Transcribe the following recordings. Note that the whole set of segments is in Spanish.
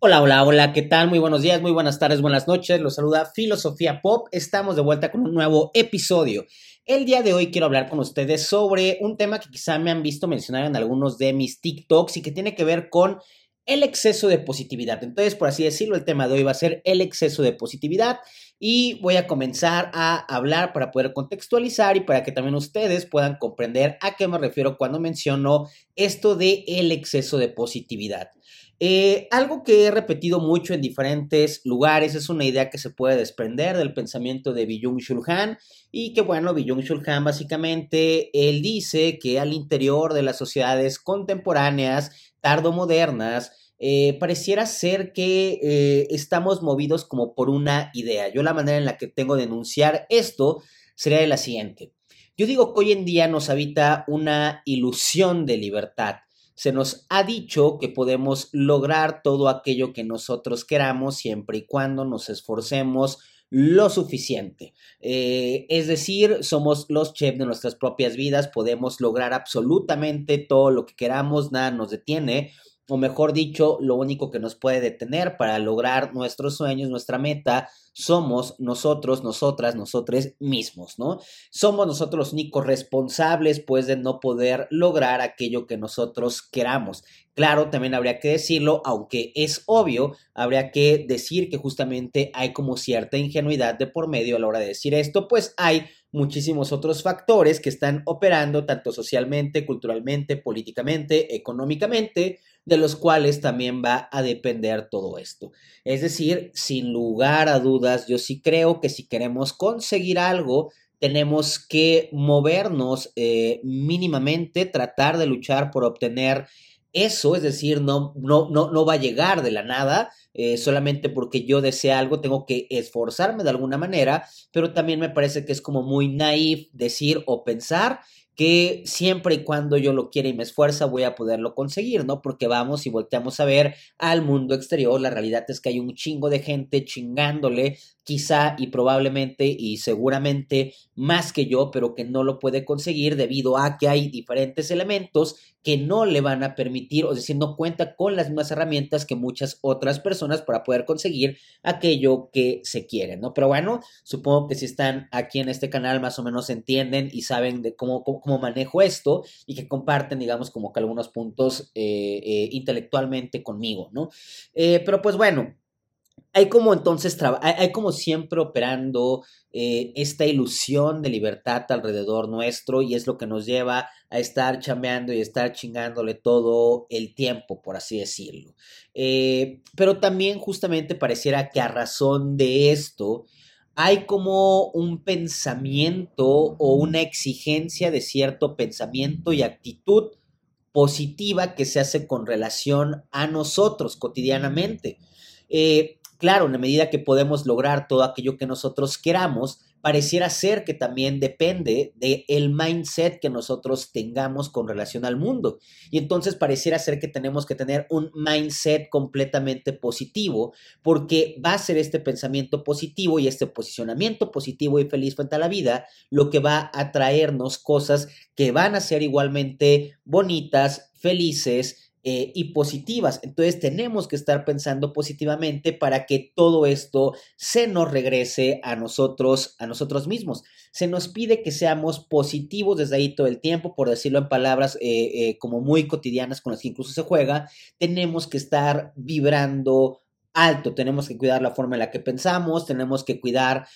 Hola, hola, hola, ¿qué tal? Muy buenos días, muy buenas tardes, buenas noches. Los saluda Filosofía Pop. Estamos de vuelta con un nuevo episodio. El día de hoy quiero hablar con ustedes sobre un tema que quizá me han visto mencionar en algunos de mis TikToks y que tiene que ver con el exceso de positividad. Entonces, por así decirlo, el tema de hoy va a ser el exceso de positividad y voy a comenzar a hablar para poder contextualizar y para que también ustedes puedan comprender a qué me refiero cuando menciono esto de el exceso de positividad. Eh, algo que he repetido mucho en diferentes lugares es una idea que se puede desprender del pensamiento de Byung-Chul Han y que bueno, Byung-Chul Han básicamente, él dice que al interior de las sociedades contemporáneas, tardomodernas, eh, pareciera ser que eh, estamos movidos como por una idea. Yo la manera en la que tengo de enunciar esto sería la siguiente. Yo digo que hoy en día nos habita una ilusión de libertad. Se nos ha dicho que podemos lograr todo aquello que nosotros queramos siempre y cuando nos esforcemos lo suficiente. Eh, es decir, somos los chefs de nuestras propias vidas, podemos lograr absolutamente todo lo que queramos, nada nos detiene o mejor dicho, lo único que nos puede detener para lograr nuestros sueños, nuestra meta, somos nosotros, nosotras, nosotros mismos, ¿no? Somos nosotros los únicos responsables, pues, de no poder lograr aquello que nosotros queramos. Claro, también habría que decirlo, aunque es obvio, habría que decir que justamente hay como cierta ingenuidad de por medio a la hora de decir esto, pues hay muchísimos otros factores que están operando tanto socialmente, culturalmente, políticamente, económicamente, de los cuales también va a depender todo esto. Es decir, sin lugar a dudas, yo sí creo que si queremos conseguir algo, tenemos que movernos eh, mínimamente, tratar de luchar por obtener eso, es decir, no, no, no, no va a llegar de la nada, eh, solamente porque yo desee algo, tengo que esforzarme de alguna manera, pero también me parece que es como muy naif decir o pensar que siempre y cuando yo lo quiera y me esfuerza voy a poderlo conseguir, ¿no? Porque vamos y volteamos a ver al mundo exterior, la realidad es que hay un chingo de gente chingándole, quizá y probablemente y seguramente más que yo, pero que no lo puede conseguir debido a que hay diferentes elementos que no le van a permitir, o decir, no cuenta con las mismas herramientas que muchas otras personas para poder conseguir aquello que se quiere, ¿no? Pero bueno, supongo que si están aquí en este canal más o menos entienden y saben de cómo, cómo, manejo esto y que comparten, digamos, como que algunos puntos eh, eh, intelectualmente conmigo, ¿no? Eh, pero pues bueno, hay como entonces, hay como siempre operando esta ilusión de libertad alrededor nuestro y es lo que nos lleva a estar chambeando y estar chingándole todo el tiempo, por así decirlo. Pero también justamente pareciera que a razón de esto hay como un pensamiento o una exigencia de cierto pensamiento y actitud positiva que se hace con relación a nosotros cotidianamente. Eh, Claro, en la medida que podemos lograr todo aquello que nosotros queramos, pareciera ser que también depende del el mindset que nosotros tengamos con relación al mundo. Y entonces pareciera ser que tenemos que tener un mindset completamente positivo, porque va a ser este pensamiento positivo y este posicionamiento positivo y feliz frente a la vida lo que va a traernos cosas que van a ser igualmente bonitas, felices, eh, y positivas. Entonces tenemos que estar pensando positivamente para que todo esto se nos regrese a nosotros, a nosotros mismos. Se nos pide que seamos positivos desde ahí todo el tiempo, por decirlo en palabras eh, eh, como muy cotidianas con las que incluso se juega. Tenemos que estar vibrando alto, tenemos que cuidar la forma en la que pensamos, tenemos que cuidar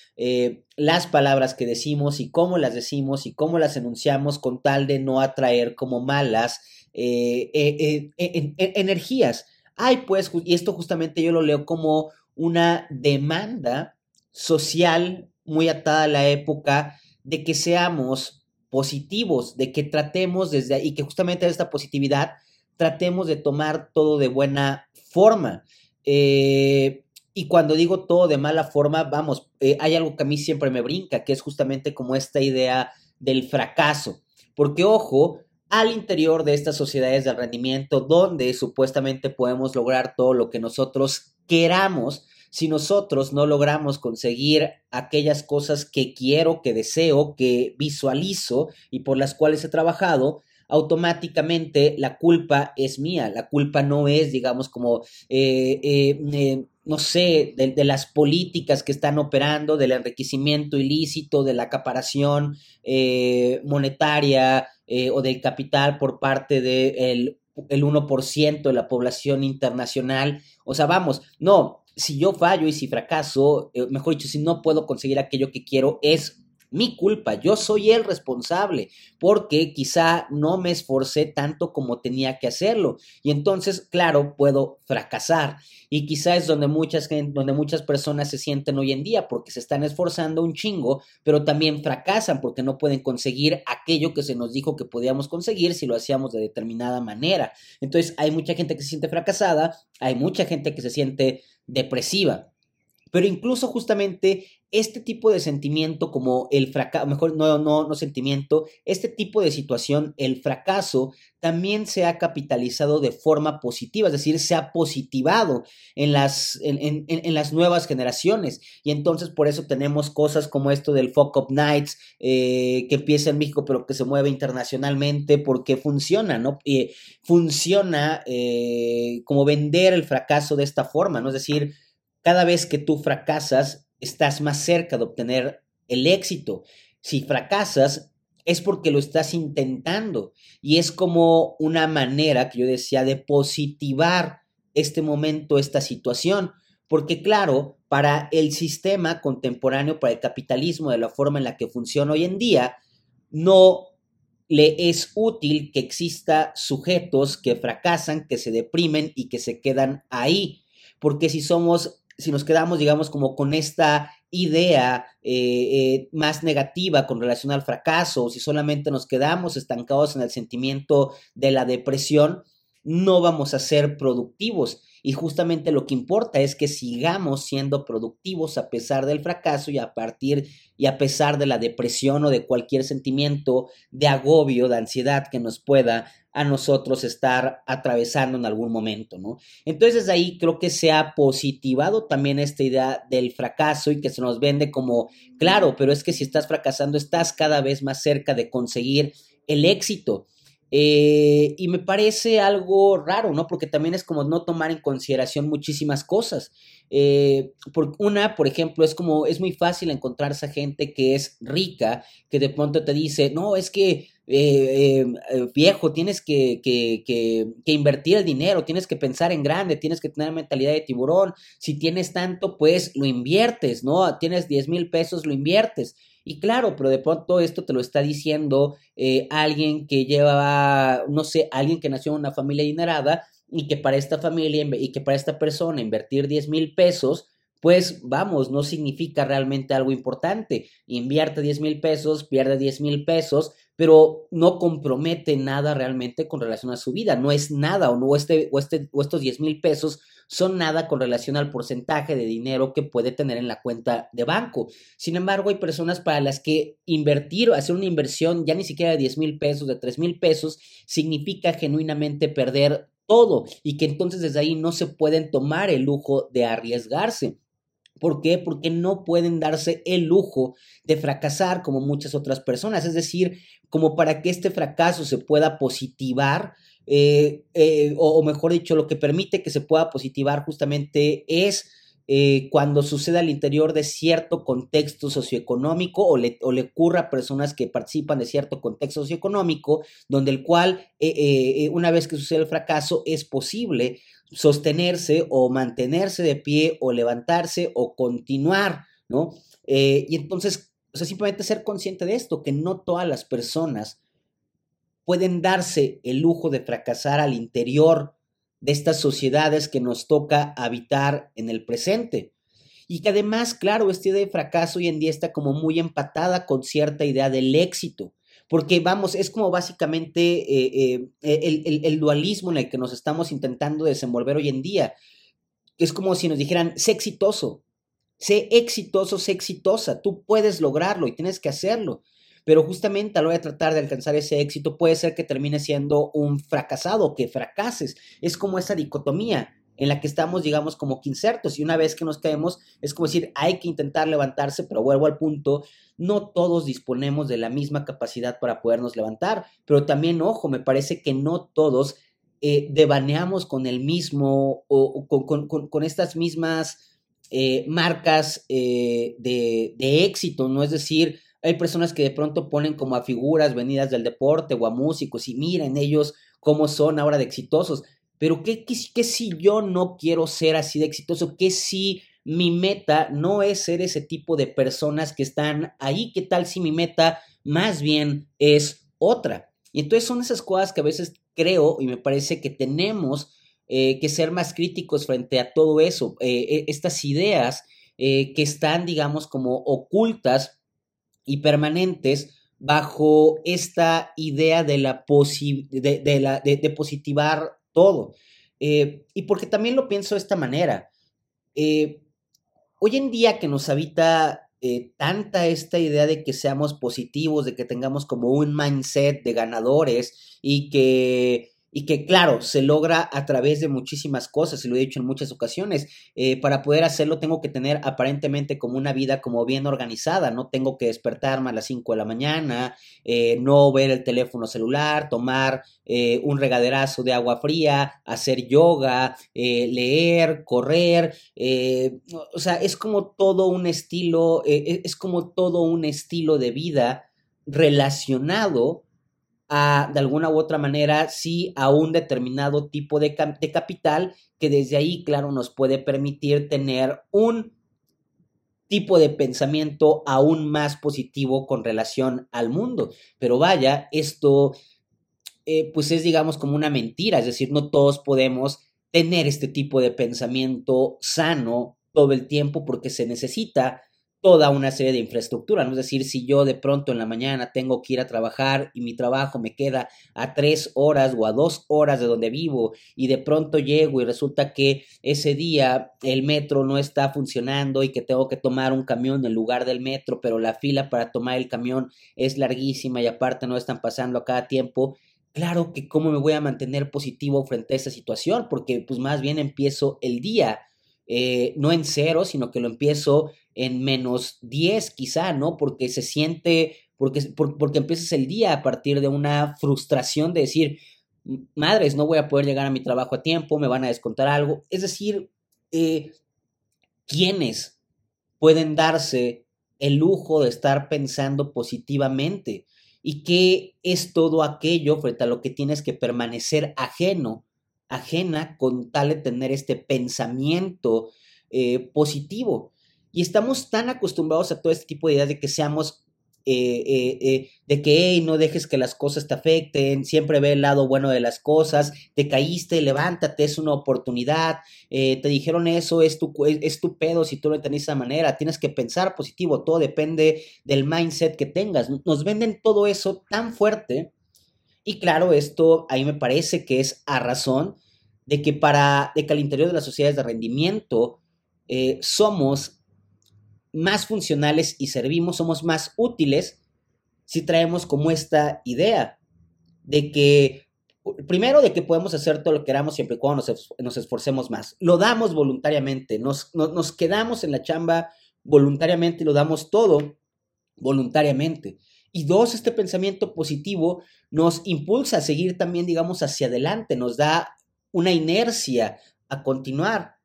las palabras que decimos y cómo las decimos y cómo las enunciamos con tal de no atraer como malas eh, eh, eh, energías. Hay pues, y esto justamente yo lo leo como una demanda social muy atada a la época de que seamos positivos, de que tratemos desde ahí, que justamente esta positividad tratemos de tomar todo de buena forma. y cuando digo todo de mala forma, vamos, hay algo que a mí siempre me brinca, que es justamente como esta idea del fracaso. Porque, ojo, al interior de estas sociedades de rendimiento donde supuestamente podemos lograr todo lo que nosotros queramos. Si nosotros no logramos conseguir aquellas cosas que quiero, que deseo, que visualizo y por las cuales he trabajado, automáticamente la culpa es mía, la culpa no es, digamos, como, eh, eh, eh, no sé, de, las políticas que están operando, del enriquecimiento ilícito, de la acaparación monetaria o del capital por parte del el 1% de la población internacional. O sea, vamos, no, si yo fallo y si fracaso, mejor dicho, si no puedo conseguir aquello que quiero, es mi culpa, yo soy el responsable, porque quizá no me esforcé tanto como tenía que hacerlo. Y entonces, claro, puedo fracasar. Y quizá es donde muchas, donde muchas personas se sienten hoy en día, porque se están esforzando un chingo, pero también fracasan porque no pueden conseguir aquello que se nos dijo que podíamos conseguir si lo hacíamos de determinada manera. Entonces, hay mucha gente que se siente fracasada, hay mucha gente que se siente depresiva. Pero incluso justamente este tipo de sentimiento como el fracaso, mejor no, no, no sentimiento, este tipo de situación, el fracaso, también se ha capitalizado de forma positiva, es decir, se ha positivado en las, en, en, las nuevas generaciones. Y entonces por eso tenemos cosas como esto del Fuck Up Nights, eh, que empieza en México pero que se mueve internacionalmente porque funciona, ¿no? funciona eh, como vender el fracaso de esta forma, ¿no? Es decir, cada vez que tú fracasas, estás más cerca de obtener el éxito. Si fracasas, es porque lo estás intentando. Y es como una manera que yo decía de positivar este momento, esta situación, porque claro, para el sistema contemporáneo, para el capitalismo de la forma en la que funciona hoy en día, no le es útil que exista sujetos que fracasan, que se deprimen y que se quedan ahí, porque si somos si nos quedamos, digamos, como con esta idea eh, eh, más negativa con relación al fracaso, o si solamente nos quedamos estancados en el sentimiento de la depresión, no vamos a ser productivos. Y justamente lo que importa es que sigamos siendo productivos a pesar del fracaso y a partir y a pesar de la depresión o de cualquier sentimiento de agobio, de ansiedad que nos pueda a nosotros estar atravesando en algún momento, ¿no? Entonces ahí creo que se ha positivado también esta idea del fracaso y que se nos vende como, claro, pero es que si estás fracasando estás cada vez más cerca de conseguir el éxito. Eh, y me parece algo raro, ¿no? Porque también es como no tomar en consideración muchísimas cosas. Eh, por, una, por ejemplo, es como, es muy fácil encontrar esa gente que es rica, que de pronto te dice, no, es que eh, viejo, tienes que, que, que, que, invertir el dinero, tienes que pensar en grande, tienes que tener mentalidad de tiburón. Si tienes tanto, pues lo inviertes, ¿no? Tienes 10 mil pesos, lo inviertes. Y claro, pero de pronto esto te lo está diciendo eh, alguien que lleva, no sé, alguien que nació en una familia adinerada y que para esta familia y que para esta persona invertir 10 mil pesos, pues vamos, no significa realmente algo importante. Invierte 10 mil pesos, pierde 10 mil pesos, pero no compromete nada realmente con relación a su vida. No es nada o, no, este, o, este, o estos 10 mil pesos son nada con relación al porcentaje de dinero que puede tener en la cuenta de banco. Sin embargo, hay personas para las que invertir o hacer una inversión ya ni siquiera de 10 mil pesos, de 3 mil pesos, significa genuinamente perder todo y que entonces desde ahí no se pueden tomar el lujo de arriesgarse. ¿Por qué? Porque no pueden darse el lujo de fracasar como muchas otras personas. Es decir, como para que este fracaso se pueda positivar, eh, eh, o, mejor dicho, lo que permite que se pueda positivar justamente es eh, cuando sucede al interior de cierto contexto socioeconómico o le, o le ocurra a personas que participan de cierto contexto socioeconómico, donde el cual, una vez que sucede el fracaso, es posible sostenerse o mantenerse de pie o levantarse o continuar, ¿no? y entonces, o sea, simplemente ser consciente de esto, que no todas las personas pueden darse el lujo de fracasar al interior de estas sociedades que nos toca habitar en el presente. Y que además, claro, esta idea de fracaso hoy en día está como muy empatada con cierta idea del éxito. Porque vamos, es como básicamente eh, eh, el, el dualismo en el que nos estamos intentando desenvolver hoy en día. Es como si nos dijeran, sé exitoso, sé exitoso, sé exitosa, tú puedes lograrlo y tienes que hacerlo pero justamente a hora de tratar de alcanzar ese éxito puede ser que termine siendo un fracasado, que fracases. Es como esa dicotomía. en la que estamos, digamos, como que insertos. Y una vez que nos caemos, es como decir, hay que intentar levantarse, pero vuelvo al punto, no todos disponemos de la misma capacidad para podernos levantar. Pero también, ojo, me parece que no todos eh, devaneamos con el mismo o, con, estas mismas eh, marcas eh, de, de éxito, ¿no? Es decir, hay personas que de pronto ponen como a figuras venidas del deporte o a músicos y miren ellos cómo son ahora de exitosos. Pero ¿qué, qué, si yo no quiero ser así de exitoso? ¿Qué si mi meta no es ser ese tipo de personas que están ahí? ¿Qué tal si mi meta más bien es otra? Y entonces son esas cosas que a veces creo y me parece que tenemos eh, que ser más críticos frente a todo eso, eh, e, estas ideas eh, que están, digamos, como ocultas y permanentes bajo esta idea de, la de, la, de, positivar todo. Eh, y porque también lo pienso de esta manera. Eh, hoy en día que nos habita eh, tanta esta idea de que seamos positivos, de que tengamos como un mindset de ganadores y que y que claro, se logra a través de muchísimas cosas, y lo he dicho en muchas ocasiones, eh, para poder hacerlo tengo que tener aparentemente como una vida como bien organizada, no tengo que despertarme a las 5 de la mañana, eh, no ver el teléfono celular, tomar eh, un regaderazo de agua fría, hacer yoga, leer, correr, o sea, es como todo un estilo, es como todo un estilo de vida relacionado de alguna u otra manera, sí a un determinado tipo de, de capital que desde ahí, claro, nos puede permitir tener un tipo de pensamiento aún más positivo con relación al mundo. Pero vaya, esto eh, pues es digamos como una mentira, es decir, no todos podemos tener este tipo de pensamiento sano todo el tiempo porque se necesita toda una serie de infraestructura, ¿no? Es decir, si yo de pronto en la mañana tengo que ir a trabajar y mi trabajo me queda a tres horas o a dos horas de donde vivo y de pronto llego y resulta que ese día el metro no está funcionando y que tengo que tomar un camión en lugar del metro, pero la fila para tomar el camión es larguísima y aparte no están pasando a cada tiempo, claro que cómo me voy a mantener positivo frente a esa situación, porque pues más bien empiezo el día eh, no en cero, sino que lo empiezo en menos 10 quizá, ¿no? Porque se siente, porque, porque empiezas el día a partir de una frustración de decir, madres, no voy a poder llegar a mi trabajo a tiempo, me van a descontar algo. Es decir, eh, ¿quiénes pueden darse el lujo de estar pensando positivamente? ¿Y qué es todo aquello frente a lo que tienes que permanecer ajeno ajena con tal de tener este pensamiento eh, positivo. Y estamos tan acostumbrados a todo este tipo de ideas de que seamos, eh, eh, de que no dejes que las cosas te afecten, siempre ve el lado bueno de las cosas, te caíste, levántate, es una oportunidad, te dijeron eso, es tu, es tu pedo si tú lo entendés de esa manera, tienes que pensar positivo, todo depende del mindset que tengas. Nos venden todo eso tan fuerte. Y claro, esto ahí me parece que es a razón de que para, de que al interior de las sociedades de rendimiento eh, somos más funcionales y servimos, somos más útiles si traemos como esta idea de que, primero, de que podemos hacer todo lo que queramos siempre y cuando nos, esforcemos más. Lo damos voluntariamente, nos, nos quedamos en la chamba voluntariamente y lo damos todo voluntariamente. Y dos, este pensamiento positivo nos impulsa a seguir también, digamos, hacia adelante, nos da una inercia a continuar.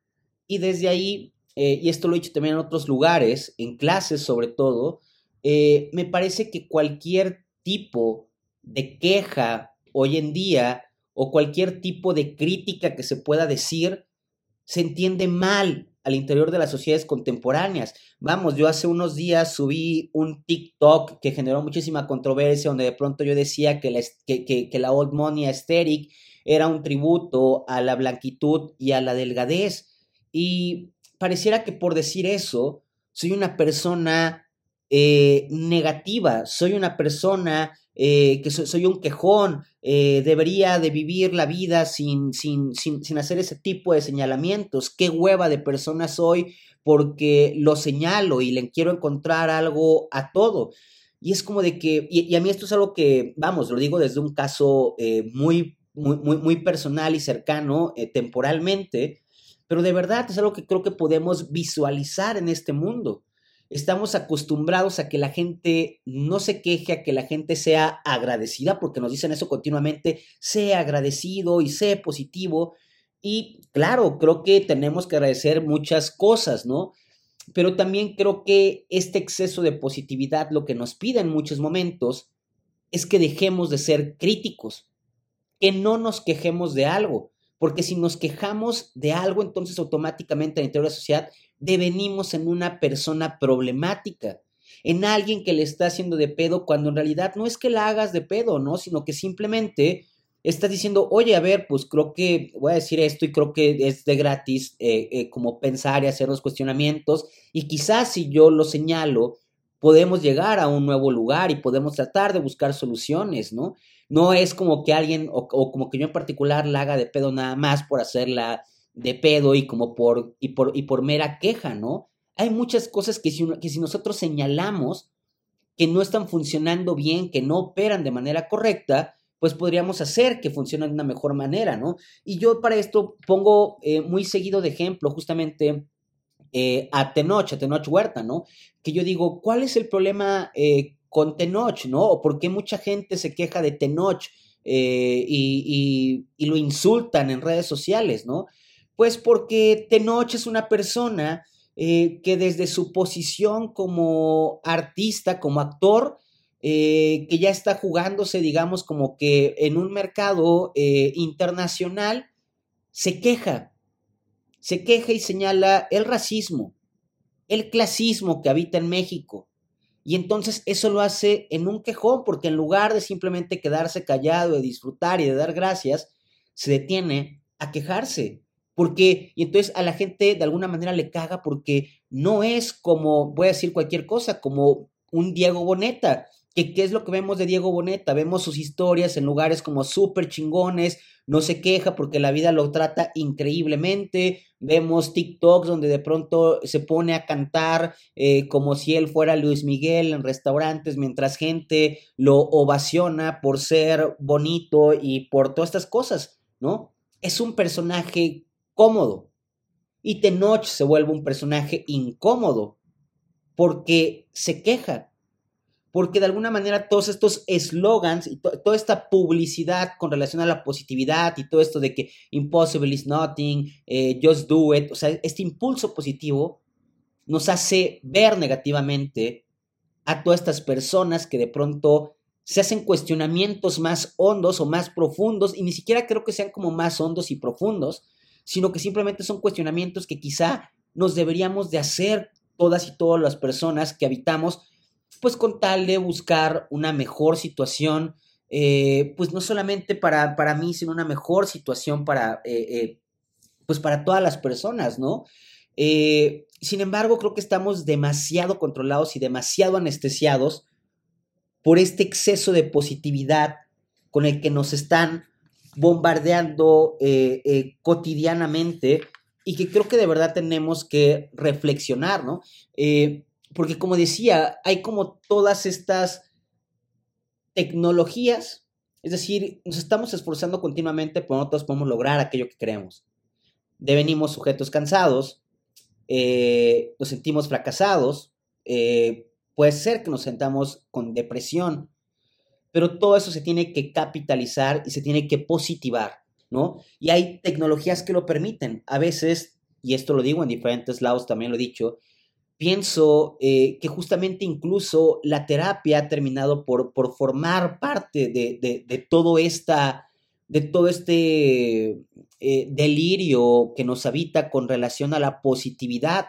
Y desde ahí, eh, y esto lo he dicho también en otros lugares, en clases sobre todo, eh, me parece que cualquier tipo de queja hoy en día o cualquier tipo de crítica que se pueda decir se entiende mal al interior de las sociedades contemporáneas. Vamos, yo hace unos días subí un TikTok que generó muchísima controversia, donde de pronto yo decía que la, old money aesthetic era un tributo a la blanquitud y a la delgadez. Y pareciera que por decir eso, soy una persona eh, negativa, soy una persona eh, que soy, un quejón, eh, debería de vivir la vida sin, sin, sin, sin, hacer ese tipo de señalamientos. Qué hueva de persona soy porque lo señalo y le quiero encontrar algo a todo. Y es como de que, y, a mí esto es algo que, vamos, lo digo desde un caso muy muy, muy, personal y cercano temporalmente, pero de verdad es algo que creo que podemos visualizar en este mundo. Estamos acostumbrados a que la gente no se queje, a que la gente sea agradecida, porque nos dicen eso continuamente, sea agradecido y sea positivo. Y claro, creo que tenemos que agradecer muchas cosas, ¿no? Pero también creo que este exceso de positividad lo que nos pide en muchos momentos es que dejemos de ser críticos, que no nos quejemos de algo, porque si nos quejamos de algo, entonces automáticamente en la teoría de la sociedad devenimos en una persona problemática, en alguien que le está haciendo de pedo, cuando en realidad no es que la hagas de pedo, ¿no? Sino que simplemente estás diciendo, oye, a ver, pues creo que voy a decir esto y creo que es de gratis eh, eh, como pensar y hacer los cuestionamientos y quizás si yo lo señalo, podemos llegar a un nuevo lugar y podemos tratar de buscar soluciones, ¿no? No es como que alguien, o, como que yo en particular la haga de pedo nada más por hacerla de pedo y como por, y por, y por mera queja, ¿no? Hay muchas cosas que si, que si nosotros señalamos que no están funcionando bien, que no operan de manera correcta, pues podríamos hacer que funcionen de una mejor manera, ¿no? Y yo para esto pongo eh, muy seguido de ejemplo justamente eh, a Tenoch, a Tenoch Huerta, ¿no? Que yo digo, ¿cuál es el problema eh, con Tenoch, ¿no? O por qué mucha gente se queja de Tenoch eh, y, lo insultan en redes sociales, ¿no? Pues porque Tenoch es una persona que desde su posición como artista, como actor, que ya está jugándose, digamos, como que en un mercado internacional, se queja, se queja y señala el racismo, el clasismo que habita en México. Y entonces eso lo hace en un quejón, porque en lugar de simplemente quedarse callado, de disfrutar y de dar gracias, se detiene a quejarse. Porque, y entonces a la gente de alguna manera le caga porque no es como, voy a decir cualquier cosa, como un Diego Boneta, que qué es lo que vemos de Diego Boneta, vemos sus historias en lugares como súper chingones, no se queja porque la vida lo trata increíblemente. Vemos TikToks donde de pronto se pone a cantar eh, como si él fuera Luis Miguel en restaurantes, mientras gente lo ovaciona por ser bonito y por todas estas cosas, ¿no? Es un personaje cómodo. Y Tenoch se vuelve un personaje incómodo porque se queja, porque de alguna manera todos estos eslogans y toda esta publicidad con relación a la positividad y todo esto de que impossible is nothing, eh, just do it, o sea, este impulso positivo nos hace ver negativamente a todas estas personas que de pronto se hacen cuestionamientos más hondos o más profundos, y ni siquiera creo que sean como más hondos y profundos, sino que simplemente son cuestionamientos que quizá nos deberíamos de hacer todas y todas las personas que habitamos pues con tal de buscar una mejor situación, eh, pues no solamente para, para, mí, sino una mejor situación para, eh, eh, pues para todas las personas, ¿no? sin embargo, creo que estamos demasiado controlados y demasiado anestesiados por este exceso de positividad con el que nos están bombardeando cotidianamente y que creo que de verdad tenemos que reflexionar, ¿no? Porque como decía, hay como todas estas tecnologías, es decir, nos estamos esforzando continuamente, pero no todos podemos lograr aquello que queremos. Devenimos sujetos cansados, eh, nos sentimos fracasados, eh, puede ser que nos sentamos con depresión, pero todo eso se tiene que capitalizar y se tiene que positivar, ¿no? Y hay tecnologías que lo permiten. A veces, y esto lo digo en diferentes lados, también lo he dicho, pienso eh, que justamente incluso la terapia ha terminado por, por formar parte de, todo esta, de todo este eh, delirio que nos habita con relación a la positividad.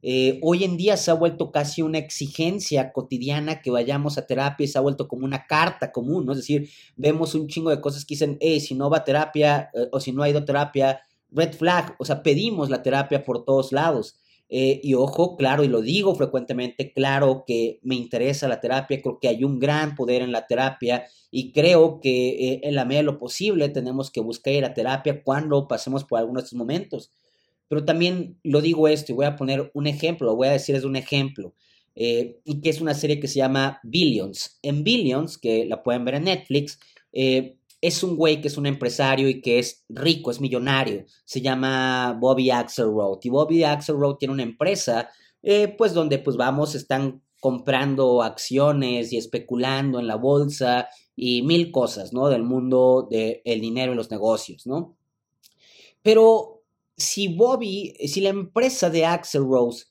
Eh, hoy en día se ha vuelto casi una exigencia cotidiana que vayamos a terapia, se ha vuelto como una carta común, ¿no? Es decir, vemos un chingo de cosas que dicen, hey, si no va a terapia o si no ha ido terapia, red flag, o sea, pedimos la terapia por todos lados. Eh, y ojo, claro, y lo digo frecuentemente, claro que me interesa la terapia, creo que hay un gran poder en la terapia y creo que eh, en la medida de lo posible tenemos que buscar ir a terapia cuando pasemos por algunos de estos momentos. Pero también lo digo esto y voy a poner un ejemplo, lo voy a decir es un ejemplo, eh, y que es una serie que se llama Billions. En Billions, que la pueden ver en Netflix, es un güey que es un empresario y que es rico, es millonario. Se llama Bobby Axelrod. Y Bobby Axelrod tiene una empresa, eh, pues donde pues vamos, están comprando acciones y especulando en la bolsa y mil cosas, ¿no? Del mundo del dinero y los negocios, ¿no? Pero si Bobby, si la empresa de Axel Rose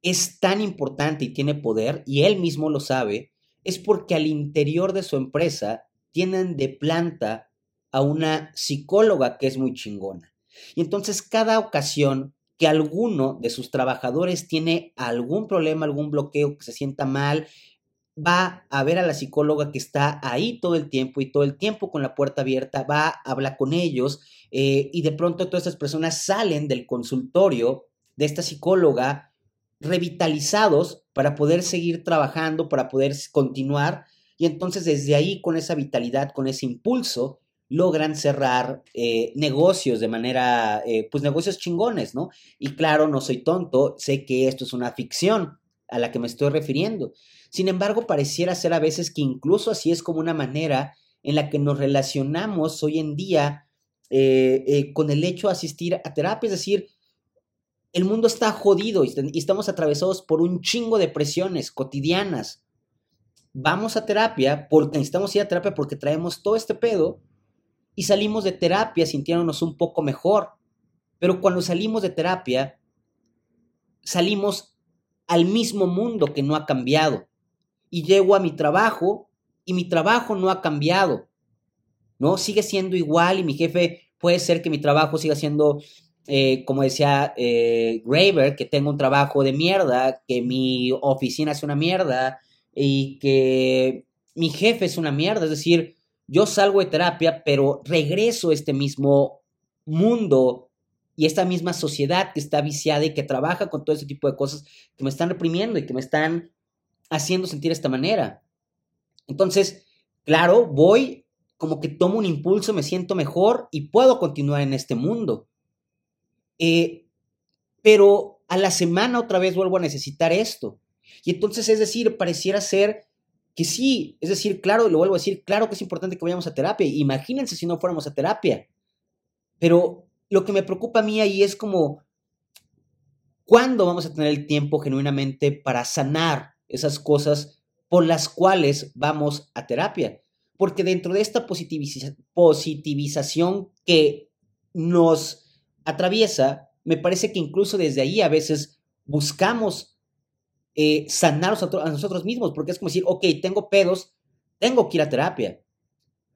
es tan importante y tiene poder, y él mismo lo sabe, es porque al interior de su empresa tienen de planta a una psicóloga que es muy chingona. Y entonces cada ocasión que alguno de sus trabajadores tiene algún problema, algún bloqueo, que se sienta mal, va a ver a la psicóloga que está ahí todo el tiempo y todo el tiempo con la puerta abierta, va a hablar con ellos eh, y de pronto todas estas personas salen del consultorio de esta psicóloga revitalizados para poder seguir trabajando, para poder continuar y entonces desde ahí, con esa vitalidad, con ese impulso, logran cerrar eh, negocios de manera, eh, pues negocios chingones, ¿no? Y claro, no soy tonto, sé que esto es una ficción a la que me estoy refiriendo. Sin embargo, pareciera ser a veces que incluso así es como una manera en la que nos relacionamos hoy en día eh, con el hecho de asistir a terapia, es decir, el mundo está jodido y estamos atravesados por un chingo de presiones cotidianas, vamos a terapia porque necesitamos ir a terapia porque traemos todo este pedo y salimos de terapia sintiéndonos un poco mejor. Pero cuando salimos de terapia, salimos al mismo mundo que no ha cambiado. Y llego a mi trabajo y mi trabajo no ha cambiado. ¿No? Sigue siendo igual y mi jefe puede ser que mi trabajo siga siendo, eh, como decía eh, Graver, que tengo un trabajo de mierda, que mi oficina es una mierda, y que mi jefe es una mierda, es decir, yo salgo de terapia, pero regreso a este mismo mundo y esta misma sociedad que está viciada y que trabaja con todo ese tipo de cosas que me están reprimiendo y que me están haciendo sentir de esta manera. Entonces, claro, voy como que tomo un impulso, me siento mejor y puedo continuar en este mundo. Eh, pero a la semana otra vez vuelvo a necesitar esto. Y entonces, es decir, pareciera ser que sí, es decir, claro, lo vuelvo a decir, claro que es importante que vayamos a terapia. Imagínense si no fuéramos a terapia. Pero lo que me preocupa a mí ahí es como, ¿cuándo vamos a tener el tiempo genuinamente para sanar esas cosas por las cuales vamos a terapia? Porque dentro de esta positivización que nos atraviesa, me parece que incluso desde ahí a veces buscamos eh, sanar a nosotros mismos, porque es como decir, ok, tengo pedos, tengo que ir a terapia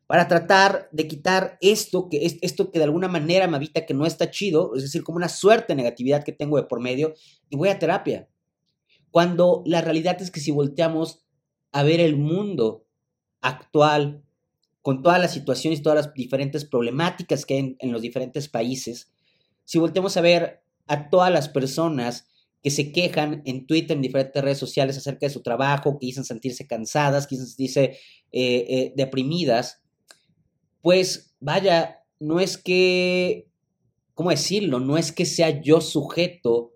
para tratar de quitar esto que, es, esto que de alguna manera me habita que no está chido, es decir, como una suerte de negatividad que tengo de por medio, y voy a terapia. Cuando la realidad es que si volteamos a ver el mundo actual, con todas las situaciones, todas las diferentes problemáticas que hay en los diferentes países, si volteamos a ver a todas las personas que se quejan en Twitter, en diferentes redes sociales acerca de su trabajo, que dicen sentirse cansadas, que dicen sentirse eh, eh, deprimidas, pues vaya, no es que, ¿cómo decirlo? No es que sea yo sujeto.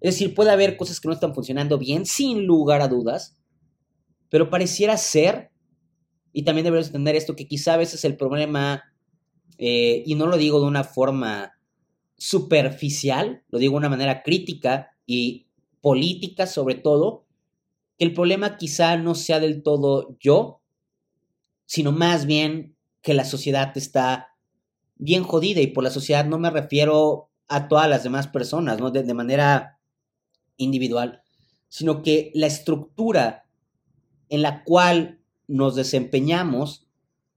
Es decir, puede haber cosas que no están funcionando bien, sin lugar a dudas, pero pareciera ser, y también debemos entender esto, que quizá a veces el problema, eh, y no lo digo de una forma superficial, lo digo de una manera crítica, y política sobre todo, que el problema quizá no sea del todo yo, sino más bien que la sociedad está bien jodida y por la sociedad no me refiero a todas las demás personas, ¿no? De, manera individual, sino que la estructura en la cual nos desempeñamos,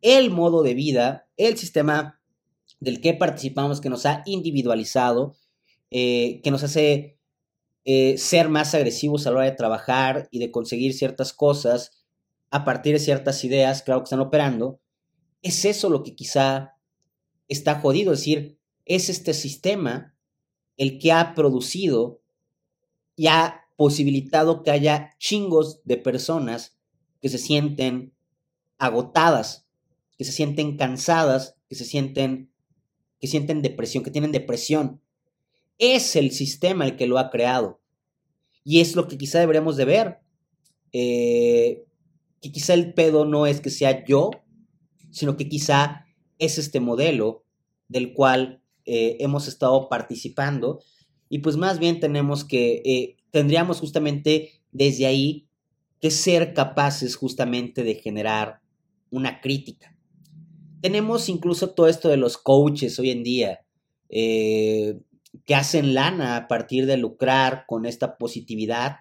el modo de vida, el sistema del que participamos, que nos ha individualizado, eh, que nos hace eh, ser más agresivos a la hora de trabajar y de conseguir ciertas cosas a partir de ciertas ideas, claro que están operando, es eso lo que quizá está jodido, es decir, es este sistema el que ha producido y ha posibilitado que haya chingos de personas que se sienten agotadas, que se sienten cansadas, que se sienten que sienten depresión, que tienen depresión. Es el sistema el que lo ha creado. Y es lo que quizá deberíamos de ver. Eh, que quizá el pedo no es que sea yo, sino que quizá es este modelo del cual eh, hemos estado participando y pues más bien tenemos que, eh, tendríamos justamente desde ahí que ser capaces justamente de generar una crítica. Tenemos incluso todo esto de los coaches hoy en día, eh, que hacen lana a partir de lucrar con esta positividad,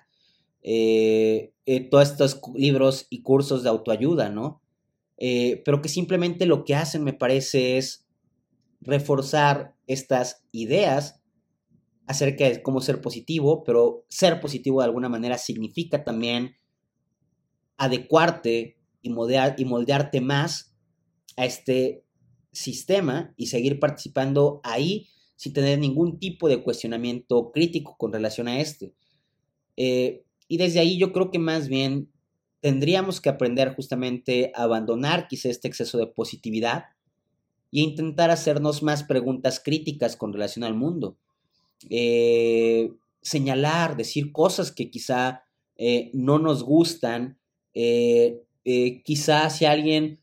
todos estos libros y cursos de autoayuda, ¿no? pero que simplemente lo que hacen, me parece, es reforzar estas ideas acerca de cómo ser positivo, pero ser positivo de alguna manera significa también adecuarte y, y moldearte más a este sistema y seguir participando ahí sin tener ningún tipo de cuestionamiento crítico con relación a este. Eh, y desde ahí yo creo que más bien tendríamos que aprender justamente a abandonar quizá este exceso de positividad e intentar hacernos más preguntas críticas con relación al mundo. Eh, señalar, decir cosas que quizá eh, no nos gustan, quizá si alguien,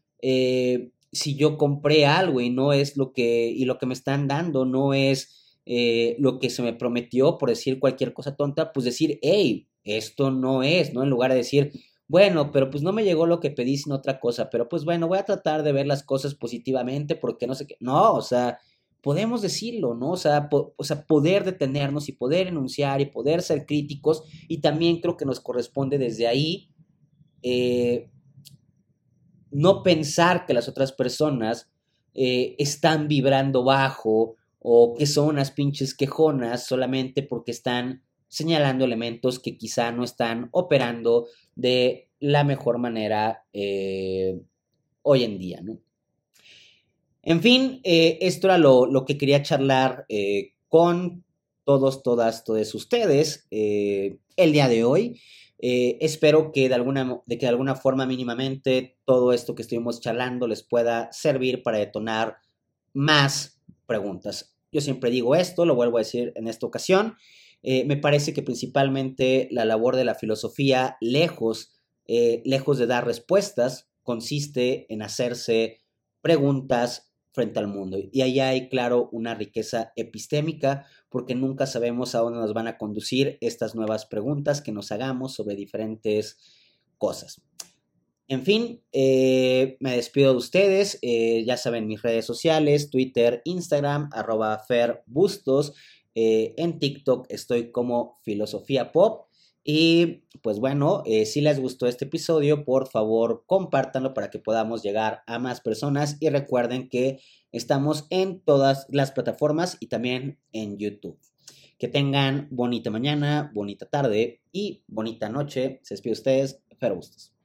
si yo compré algo y no es lo que, y lo que me están dando no es lo que se me prometió, por decir cualquier cosa tonta, pues decir, hey, esto no es, ¿no? En lugar de decir, bueno, pero pues no me llegó lo que pedí, sino otra cosa, pero pues bueno, voy a tratar de ver las cosas positivamente porque no sé qué, no, o sea, podemos decirlo, ¿no? O sea, o sea, poder detenernos y poder enunciar y poder ser críticos y también creo que nos corresponde desde ahí eh, no pensar que las otras personas eh, están vibrando bajo o que son unas pinches quejonas solamente porque están señalando elementos que quizá no están operando de la mejor manera eh, hoy en día, ¿no? En fin, eh, esto era lo, que quería charlar con todos, todas, todos ustedes el día de hoy. Espero que de, alguna, de que de alguna forma mínimamente todo esto que estuvimos charlando les pueda servir para detonar más preguntas. Yo siempre digo esto, lo vuelvo a decir en esta ocasión. me parece que principalmente la labor de la filosofía, lejos, lejos de dar respuestas, consiste en hacerse preguntas frente al mundo. Y ahí hay, claro, una riqueza epistémica, porque nunca sabemos a dónde nos van a conducir estas nuevas preguntas que nos hagamos sobre diferentes cosas. En fin, eh, me despido de ustedes. Eh, ya saben mis redes sociales, Twitter, Instagram, arroba ferbustos. Eh, en TikTok estoy como filosofía pop. Y pues bueno, eh, si les gustó este episodio, por favor compártanlo para que podamos llegar a más personas y recuerden que estamos en todas las plataformas y también en YouTube. Que tengan bonita mañana, bonita tarde y bonita noche. Se despide ustedes, Fer Bustos.